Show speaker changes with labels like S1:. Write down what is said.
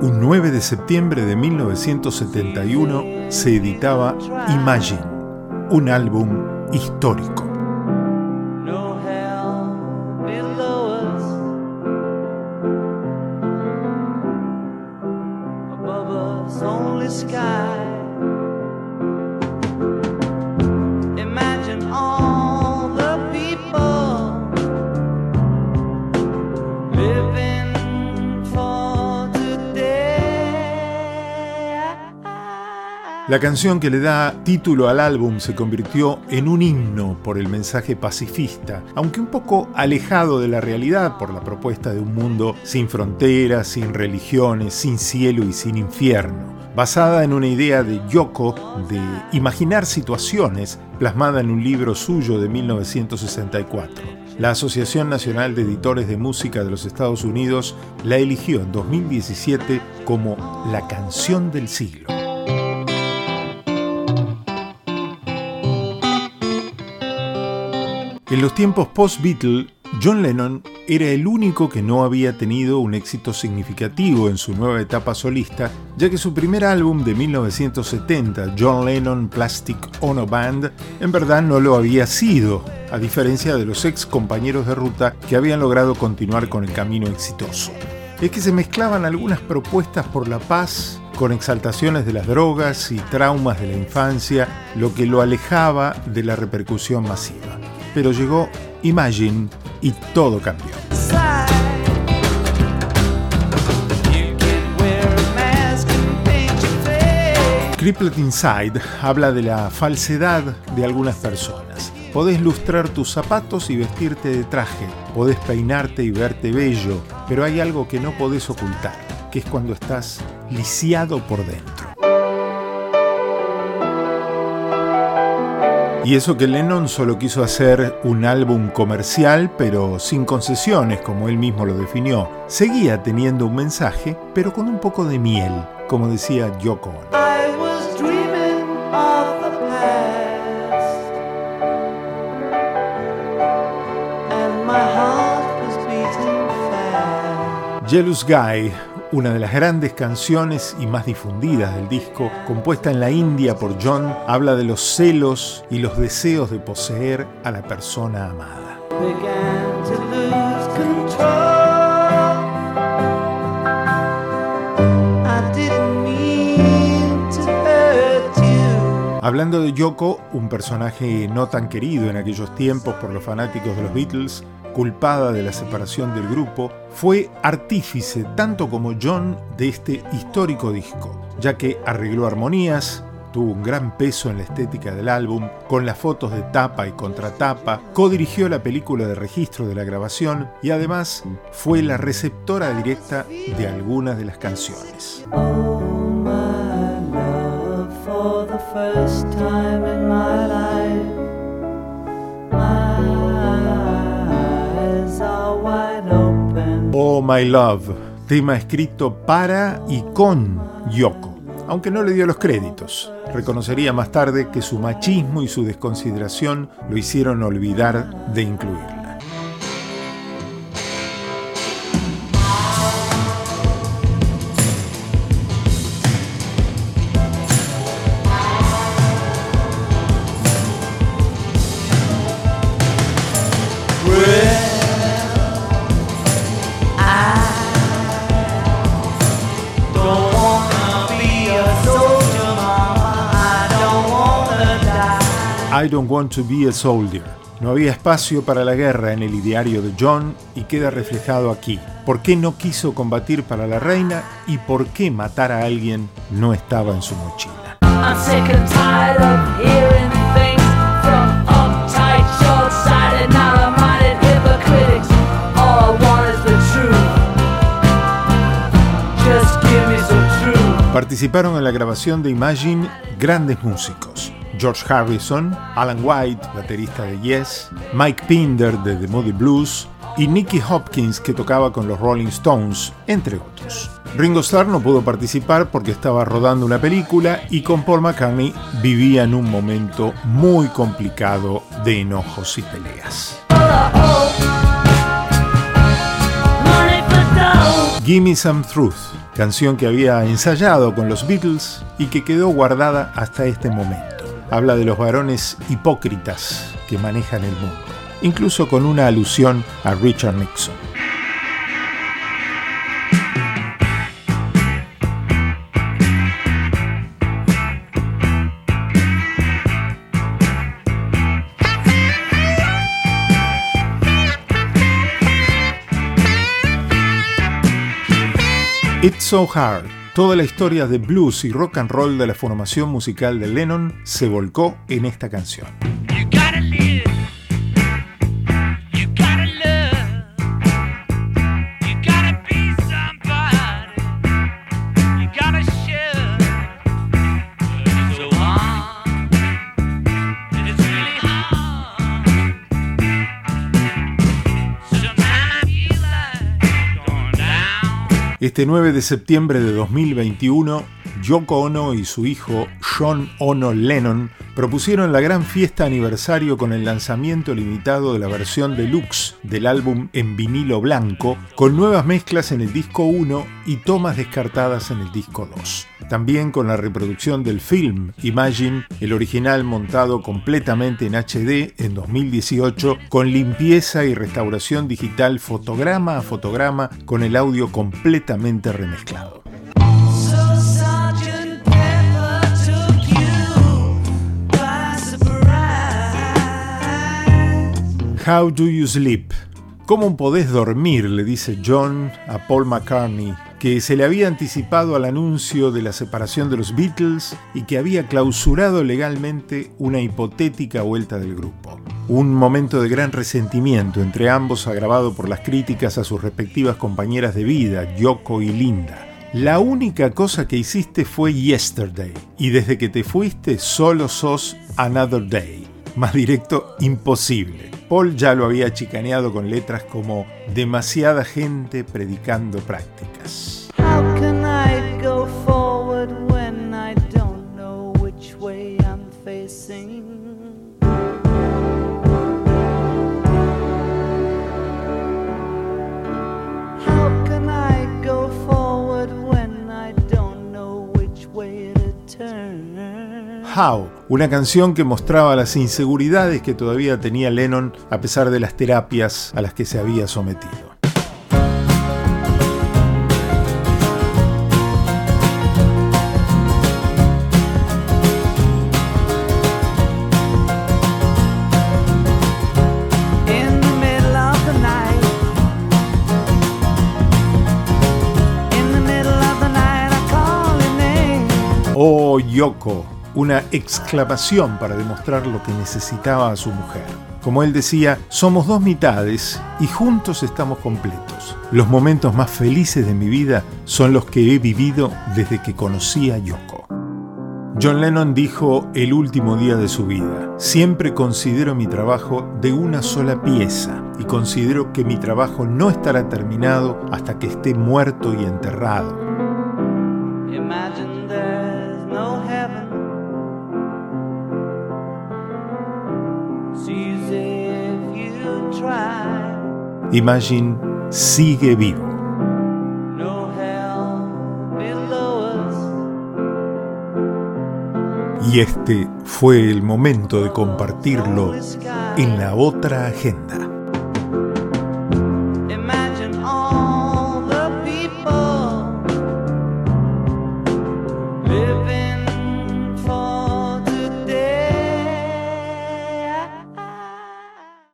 S1: Un 9 de septiembre de 1971 se editaba Imagine, un álbum histórico. La canción que le da título al álbum se convirtió en un himno por el mensaje pacifista, aunque un poco alejado de la realidad por la propuesta de un mundo sin fronteras, sin religiones, sin cielo y sin infierno, basada en una idea de Yoko de imaginar situaciones plasmada en un libro suyo de 1964. La Asociación Nacional de Editores de Música de los Estados Unidos la eligió en 2017 como la canción del siglo. En los tiempos post-Beatle, John Lennon era el único que no había tenido un éxito significativo en su nueva etapa solista, ya que su primer álbum de 1970, John Lennon Plastic Ono Band, en verdad no lo había sido, a diferencia de los ex compañeros de ruta que habían logrado continuar con el camino exitoso. Es que se mezclaban algunas propuestas por la paz con exaltaciones de las drogas y traumas de la infancia, lo que lo alejaba de la repercusión masiva pero llegó Imagine y todo cambió. Crippled Inside habla de la falsedad de algunas personas. Podés lustrar tus zapatos y vestirte de traje, podés peinarte y verte bello, pero hay algo que no podés ocultar, que es cuando estás lisiado por dentro. Y eso que Lennon solo quiso hacer un álbum comercial, pero sin concesiones, como él mismo lo definió. Seguía teniendo un mensaje, pero con un poco de miel, como decía Yoko Jealous Guy una de las grandes canciones y más difundidas del disco, compuesta en la India por John, habla de los celos y los deseos de poseer a la persona amada. Hablando de Yoko, un personaje no tan querido en aquellos tiempos por los fanáticos de los Beatles, culpada de la separación del grupo, fue artífice tanto como John de este histórico disco, ya que arregló armonías, tuvo un gran peso en la estética del álbum, con las fotos de tapa y contratapa, codirigió la película de registro de la grabación y además fue la receptora directa de algunas de las canciones. Tema escrito para y con Yoko, aunque no le dio los créditos. Reconocería más tarde que su machismo y su desconsideración lo hicieron olvidar de incluirla. I Don't Want to Be a Soldier. No había espacio para la guerra en el ideario de John y queda reflejado aquí. ¿Por qué no quiso combatir para la reina y por qué matar a alguien no estaba en su mochila? Participaron en la grabación de Imagine grandes músicos. George Harrison, Alan White, baterista de Yes, Mike Pinder de The Moody Blues y Nicky Hopkins que tocaba con los Rolling Stones, entre otros. Ringo Starr no pudo participar porque estaba rodando una película y con Paul McCartney vivía en un momento muy complicado de enojos y peleas. Gimme Some Truth canción que había ensayado con los Beatles y que quedó guardada hasta este momento. Habla de los varones hipócritas que manejan el mundo, incluso con una alusión a Richard Nixon. It's So Hard, toda la historia de blues y rock and roll de la formación musical de Lennon se volcó en esta canción. Este 9 de septiembre de 2021, Yoko Ono y su hijo John Ono Lennon propusieron la gran fiesta aniversario con el lanzamiento limitado de la versión deluxe del álbum en vinilo blanco, con nuevas mezclas en el disco 1 y tomas descartadas en el disco 2. También con la reproducción del film Imagine, el original montado completamente en HD en 2018, con limpieza y restauración digital fotograma a fotograma, con el audio completamente remezclado. How do you sleep? ¿Cómo podés dormir? le dice John a Paul McCartney, que se le había anticipado al anuncio de la separación de los Beatles y que había clausurado legalmente una hipotética vuelta del grupo. Un momento de gran resentimiento entre ambos agravado por las críticas a sus respectivas compañeras de vida, Yoko y Linda. La única cosa que hiciste fue Yesterday, y desde que te fuiste solo sos Another Day. Más directo, imposible. Paul ya lo había chicaneado con letras como demasiada gente predicando prácticas. How, una canción que mostraba las inseguridades que todavía tenía Lennon a pesar de las terapias a las que se había sometido. Oh Yoko, una exclamación para demostrar lo que necesitaba a su mujer. Como él decía, somos dos mitades y juntos estamos completos. Los momentos más felices de mi vida son los que he vivido desde que conocí a Yoko. John Lennon dijo el último día de su vida, siempre considero mi trabajo de una sola pieza y considero que mi trabajo no estará terminado hasta que esté muerto y enterrado. Imagine sigue vivo. Y este fue el momento de compartirlo en la otra agenda.